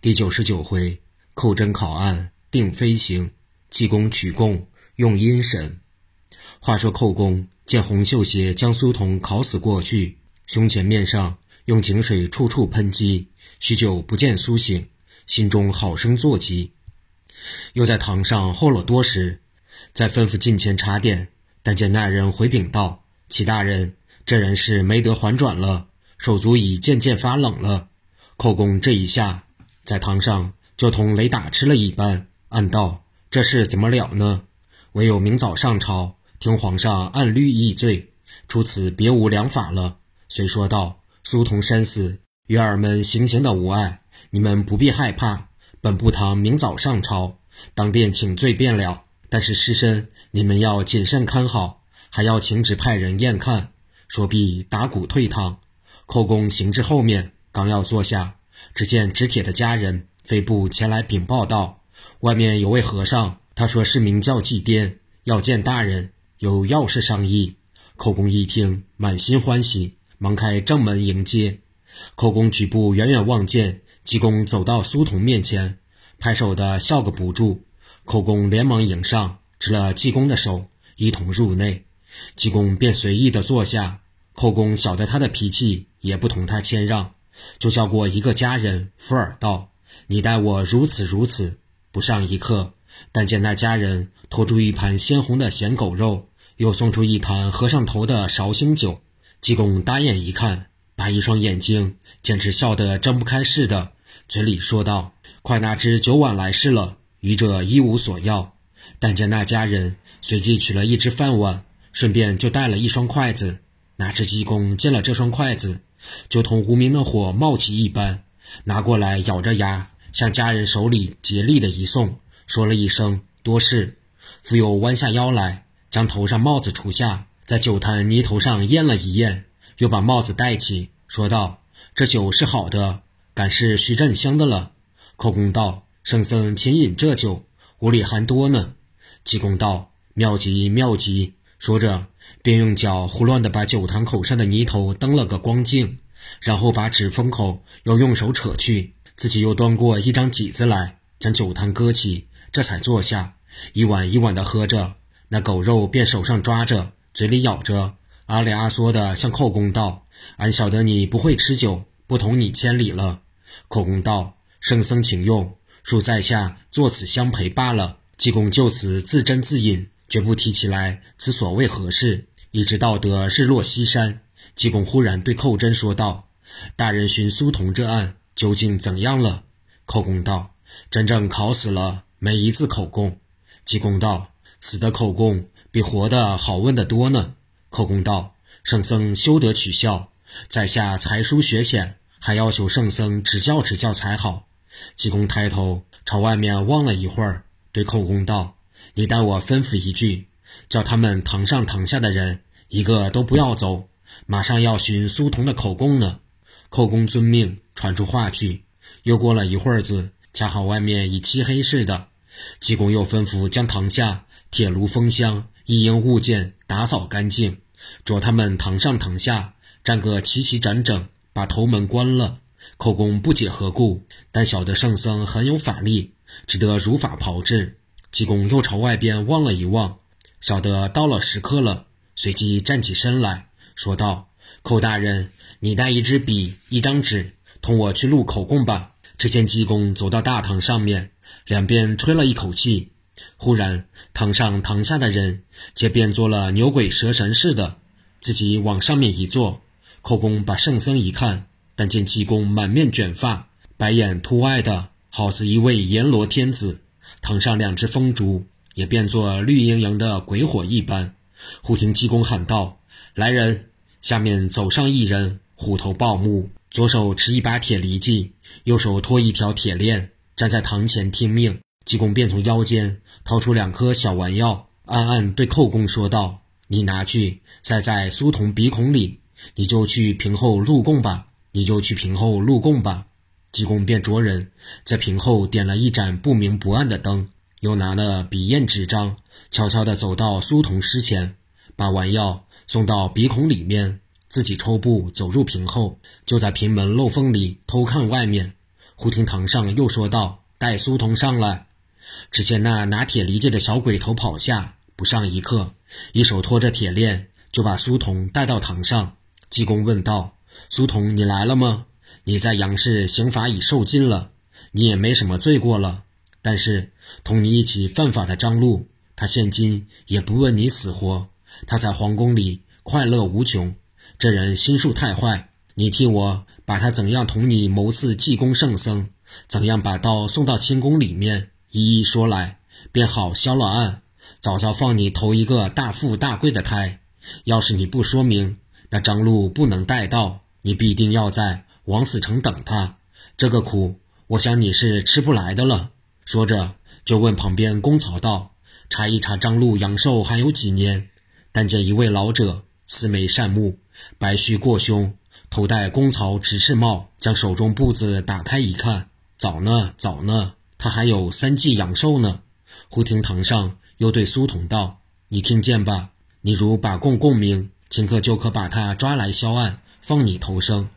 第九十九回，寇真考案定飞行，济公取供用阴审。话说寇公见洪秀鞋将苏童烤死过去，胸前面上用井水处处喷击，许久不见苏醒，心中好生作急。又在堂上候了多时，再吩咐近前查点，但见那人回禀道：“齐大人，这人是没得还转了，手足已渐渐发冷了。”寇公这一下。在堂上就同雷打吃了一般，暗道：“这事怎么了呢？唯有明早上朝，听皇上按律议罪，除此别无良法了。”遂说道：“苏童身死，与儿们行刑的无碍，你们不必害怕。本部堂明早上朝，当殿请罪便了。但是尸身你们要谨慎看好，还要请旨派人验看。”说毕，打鼓退堂。寇公行至后面，刚要坐下。只见执铁的家人飞步前来禀报道：“外面有位和尚，他说是名叫祭颠，要见大人，有要事商议。”寇公一听，满心欢喜，忙开正门迎接。寇公举步远远望见济公走到苏童面前，拍手的笑个不住。寇公连忙迎上，执了济公的手，一同入内。济公便随意的坐下。寇公晓得他的脾气，也不同他谦让。就叫过一个家人福尔道：“你待我如此如此。”不上一刻，但见那家人拖出一盘鲜红的咸狗肉，又送出一坛和尚头的绍兴酒。济公打眼一看，把一双眼睛简直笑得睁不开似的，嘴里说道：“快拿只酒碗来试了。”愚者一无所要。但见那家人随即取了一只饭碗，顺便就带了一双筷子。哪知济公见了这双筷子。就同无名的火冒起一般，拿过来咬着牙，向家人手里竭力的一送，说了一声多事，复又弯下腰来，将头上帽子除下，在酒坛泥头上验了一验，又把帽子戴起，说道：“这酒是好的，敢是徐振香的了。”寇公道：“圣僧请饮这酒，屋里还多呢。”济公道：“妙极妙极。”说着。便用脚胡乱地把酒坛口上的泥头蹬了个光净，然后把纸封口又用手扯去，自己又端过一张几子来，将酒坛搁起，这才坐下，一碗一碗地喝着。那狗肉便手上抓着，嘴里咬着，阿里阿嗦的向寇公道：“俺晓得你不会吃酒，不同你千里了。”寇公道：“圣僧请用，恕在下作此相陪罢了。”济公就此自斟自饮，绝不提起来此所谓何事。一直到得日落西山，济公忽然对寇真说道：“大人寻苏童这案究竟怎样了？”寇公道：“真正考死了，没一字口供。”济公道：“死的口供比活的好问的多呢。”寇公道：“圣僧休得取笑，在下才疏学浅，还要求圣僧指教指教才好。”济公抬头朝外面望了一会儿，对寇公道：“你待我吩咐一句。”叫他们堂上堂下的人一个都不要走，马上要寻苏童的口供呢。寇公遵命，传出话去。又过了一会儿子，恰好外面已漆黑似的。济公又吩咐将堂下铁炉、风箱一应物件打扫干净，着他们堂上堂下站个齐齐整整，把头门关了。寇公不解何故，但晓得圣僧很有法力，只得如法炮制。济公又朝外边望了一望。晓得到了时刻了，随即站起身来说道：“寇大人，你带一支笔、一张纸，同我去录口供吧。”只见济公走到大堂上面，两边吹了一口气，忽然堂上堂下的人皆变作了牛鬼蛇神似的，自己往上面一坐。寇公把圣僧一看，但见济公满面卷发，白眼凸外的，好似一位阎罗天子。堂上两只风烛。也变作绿莹莹的鬼火一般。忽听济公喊道：“来人！”下面走上一人，虎头豹目，左手持一把铁犁箕，右手托一条铁链，站在堂前听命。济公便从腰间掏出两颗小丸药，暗暗对寇公说道：“你拿去塞在苏童鼻孔里，你就去屏后录供吧。你就去屏后录供吧。”济公便着人在屏后点了一盏不明不暗的灯。又拿了笔砚纸张，悄悄地走到苏童尸前，把丸药送到鼻孔里面，自己抽步走入屏后，就在屏门漏缝里偷看外面。忽听堂上又说道：“带苏童上来。”只见那拿铁犁子的小鬼头跑下，不上一刻，一手托着铁链，就把苏童带到堂上。济公问道：“苏童，你来了吗？你在杨氏刑罚已受尽了，你也没什么罪过了。但是同你一起犯法的张禄，他现今也不问你死活，他在皇宫里快乐无穷。这人心术太坏，你替我把他怎样同你谋刺济公圣僧，怎样把刀送到清宫里面。”一一说来，便好消了案，早早放你投一个大富大贵的胎。要是你不说明，那张禄不能带到，你必定要在王死城等他。这个苦，我想你是吃不来的了。说着，就问旁边公曹道：“查一查张禄阳寿还有几年？”但见一位老者，慈眉善目，白须过胸，头戴公曹执事帽，将手中布子打开一看，早呢，早呢。他还有三季阳寿呢。忽听堂上又对苏童道：“你听见吧？你如把供供明，顷刻就可把他抓来销案，放你头生。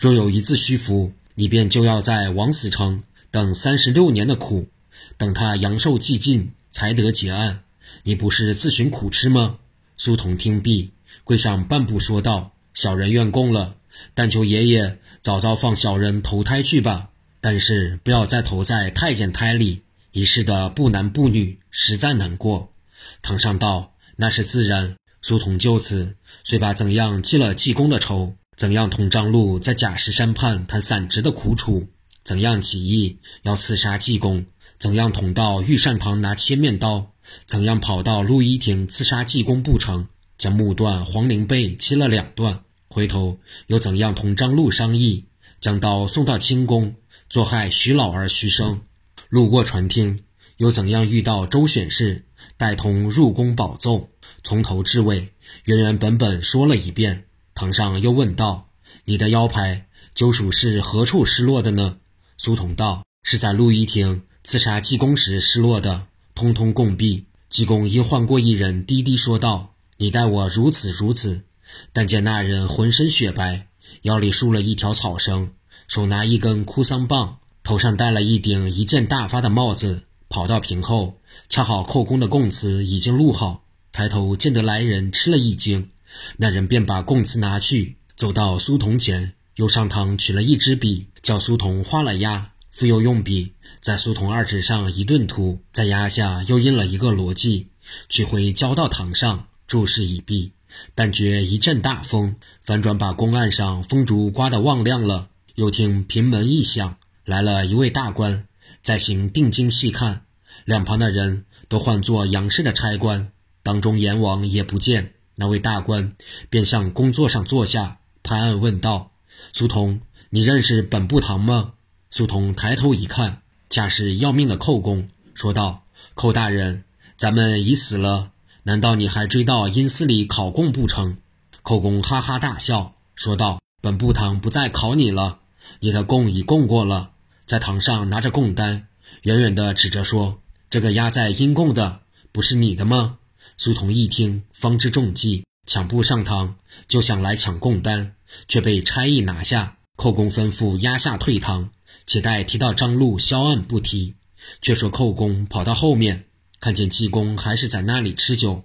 若有一字虚浮，你便就要在王死城等三十六年的苦，等他阳寿既尽，才得结案。你不是自寻苦吃吗？”苏童听毕，跪上半步说道：“小人愿供了，但求爷爷早早放小人投胎去吧。”但是不要再投在太监胎里，一世的不男不女，实在难过。堂上道：“那是自然。”苏童就此遂把怎样记了济公的仇，怎样同张禄在假石山畔谈散职的苦楚，怎样起义要刺杀济公，怎样捅到御膳堂拿切面刀，怎样跑到陆仪亭刺杀济公不成，将木段黄陵被切了两段，回头又怎样同张禄商议，将刀送到清宫。作害徐老儿徐生，路过传听，又怎样遇到周选士，带同入宫保奏，从头至尾原原本本说了一遍。堂上又问道：“你的腰牌究属是何处失落的呢？”苏童道：“是在陆一亭刺杀济公时失落的，通通共毙。”济公因换过一人，低低说道：“你待我如此如此。”但见那人浑身雪白，腰里束了一条草绳。手拿一根枯桑棒，头上戴了一顶一件大发的帽子，跑到屏后，恰好寇公的供词已经录好。抬头见得来人，吃了一惊。那人便把供词拿去，走到苏童前，又上堂取了一支笔，叫苏童画了押，复又用笔在苏童二指上一顿涂，在押下又印了一个罗记，取回交到堂上，注释已毕。但觉一阵大风，反转把公案上风烛刮得望亮了。又听平门一响，来了一位大官，再行定睛细看，两旁的人都唤作杨氏的差官，当中阎王也不见。那位大官便向工作上坐下，拍案问道：“苏童，你认识本部堂吗？”苏童抬头一看，恰是要命的寇公，说道：“寇大人，咱们已死了，难道你还追到阴司里考供不成？”寇公哈哈大笑，说道：“本部堂不再考你了。”你的供已供过了，在堂上拿着供单，远远地指着说：“这个压在阴供的，不是你的吗？”苏童一听，方知中计，抢步上堂，就想来抢供单，却被差役拿下。寇公吩咐压下退堂，且待提到张路销案不提。却说寇公跑到后面，看见济公还是在那里吃酒，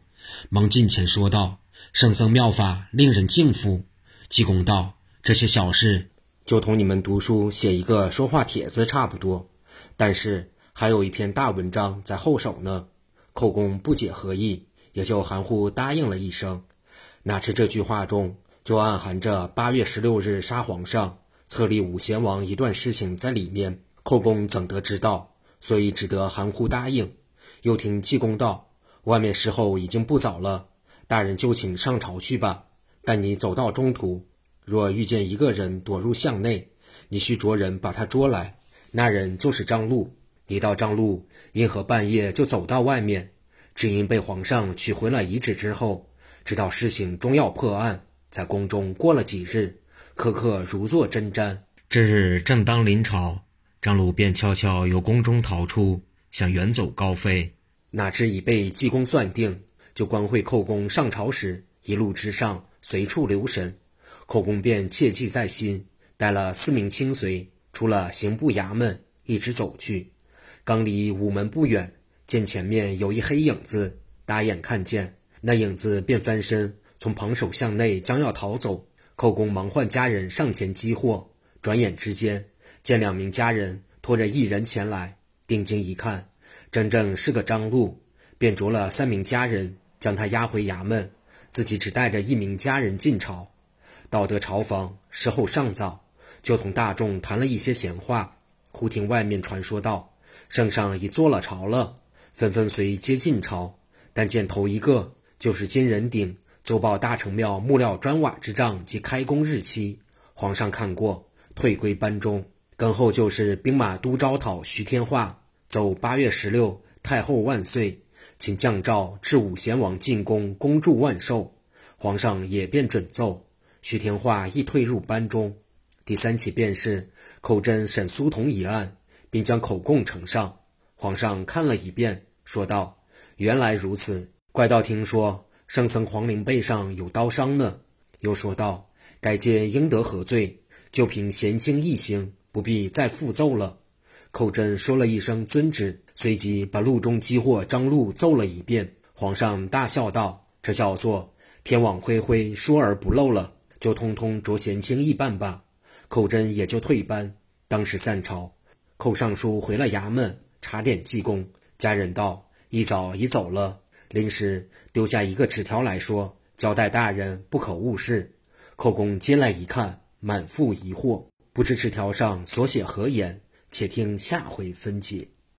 忙近前说道：“圣僧妙法令人敬服。”济公道：“这些小事。”就同你们读书写一个说话帖子差不多，但是还有一篇大文章在后手呢。寇公不解何意，也就含糊答应了一声。哪知这句话中就暗含着八月十六日杀皇上、册立武贤王一段事情在里面。寇公怎得知道？所以只得含糊答应。又听济公道：“外面时候已经不早了，大人就请上朝去吧。但你走到中途。”若遇见一个人躲入巷内，你需着人把他捉来。那人就是张禄。你到张禄因何半夜就走到外面？只因被皇上取回了遗旨之后，知道事情终要破案，在宫中过了几日，刻刻如坐针毡。这日正当临朝，张鲁便悄悄由宫中逃出，想远走高飞。哪知已被济公算定，就官会寇公上朝时，一路之上随处留神。寇公便切记在心，带了四名亲随，出了刑部衙门，一直走去。刚离午门不远，见前面有一黑影子，打眼看见那影子便翻身，从旁手向内将要逃走。寇公忙唤家人上前激获，转眼之间见两名家人拖着一人前来，定睛一看，真正是个张禄，便着了三名家人将他押回衙门，自己只带着一名家人进朝。到得朝房，时候尚早，就同大众谈了一些闲话。忽听外面传说道：“圣上已坐了朝了。”纷纷随接进朝，但见头一个就是金人鼎。奏报大成庙木料砖瓦之账及开工日期，皇上看过，退归班中。更后就是兵马都招讨徐天化，奏八月十六太后万岁，请降诏至武贤王进宫，恭祝万寿。皇上也便准奏，徐天化亦退入班中。第三起便是寇真审苏童一案，并将口供呈上。皇上看了一遍，说道：“原来如此，怪道听说。”圣僧皇陵背上有刀伤呢，又说道：“该届应得何罪？就凭贤卿一行，不必再复奏了。”寇真说了一声“遵旨”，随即把路中激祸张禄奏了一遍。皇上大笑道：“这叫做天网恢恢，疏而不漏了，就通通着贤卿一办吧。”寇真也就退班，当时散朝。寇尚书回了衙门，查点记功。家人道：“一早已走了。”临时丢下一个纸条来说：“交代大人不可误事。”寇公接来一看，满腹疑惑，不知纸条上所写何言。且听下回分解。